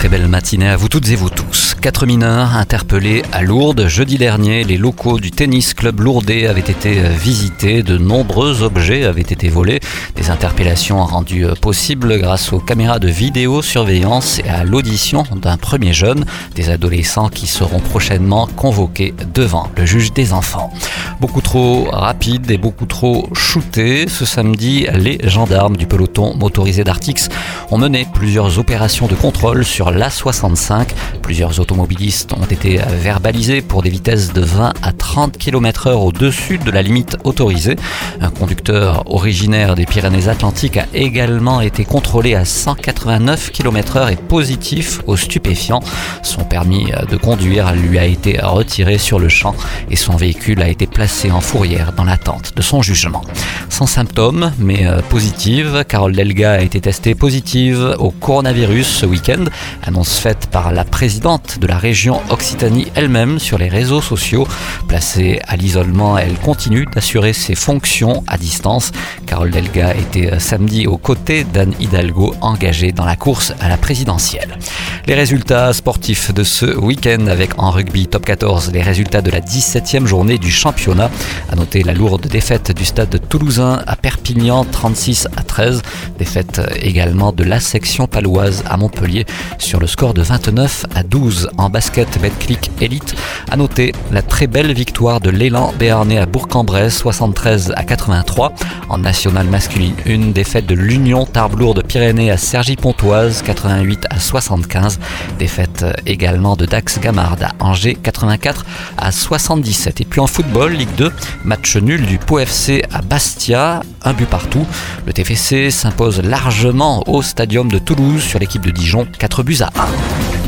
Très belle matinée à vous toutes et vous tous. Quatre mineurs interpellés à Lourdes. Jeudi dernier, les locaux du tennis club lourdais avaient été visités. De nombreux objets avaient été volés. Des interpellations rendues possibles grâce aux caméras de vidéosurveillance et à l'audition d'un premier jeune. Des adolescents qui seront prochainement convoqués devant le juge des enfants. Beaucoup trop rapide et beaucoup trop shooté. Ce samedi, les gendarmes du peloton motorisé d'Artix ont mené plusieurs opérations de contrôle sur l'A65. Plusieurs automobilistes ont été verbalisés pour des vitesses de 20 à 30 km heure au-dessus de la limite autorisée. Un conducteur originaire des Pyrénées-Atlantiques a également été contrôlé à 189 km heure et positif aux stupéfiants. Son permis de conduire lui a été retiré sur le champ et son véhicule a été placé en fourrière dans l'attente de son jugement. Sans symptômes, mais euh, positive, Carole Delga a été testée positive au coronavirus ce week-end, annonce faite par la présidente de la région Occitanie elle-même sur les réseaux sociaux. Placée à l'isolement, elle continue d'assurer ses fonctions à distance. Carole Delga était euh, samedi aux côtés d'Anne Hidalgo engagée dans la course à la présidentielle. Les résultats sportifs de ce week-end avec en rugby top 14 les résultats de la 17e journée du championnat. À noter la lourde défaite du stade de toulousain à Perpignan 36 à 13. Défaite également de la section paloise à Montpellier sur le score de 29 à 12 en basket Betclic Elite. À noter la très belle victoire de l'élan béarnais à Bourg-en-Bresse 73 à 83. En nationale masculine, une défaite de l'Union Tarbes-Lourdes Pyrénées à Cergy-Pontoise 88 à 75. Défaite également de Dax Gamard à Angers 84 à 77. Et puis en football, Ligue 2, match nul du Pau FC à Bastia, un but partout. Le TFC s'impose largement au stadium de Toulouse sur l'équipe de Dijon, 4 buts à 1.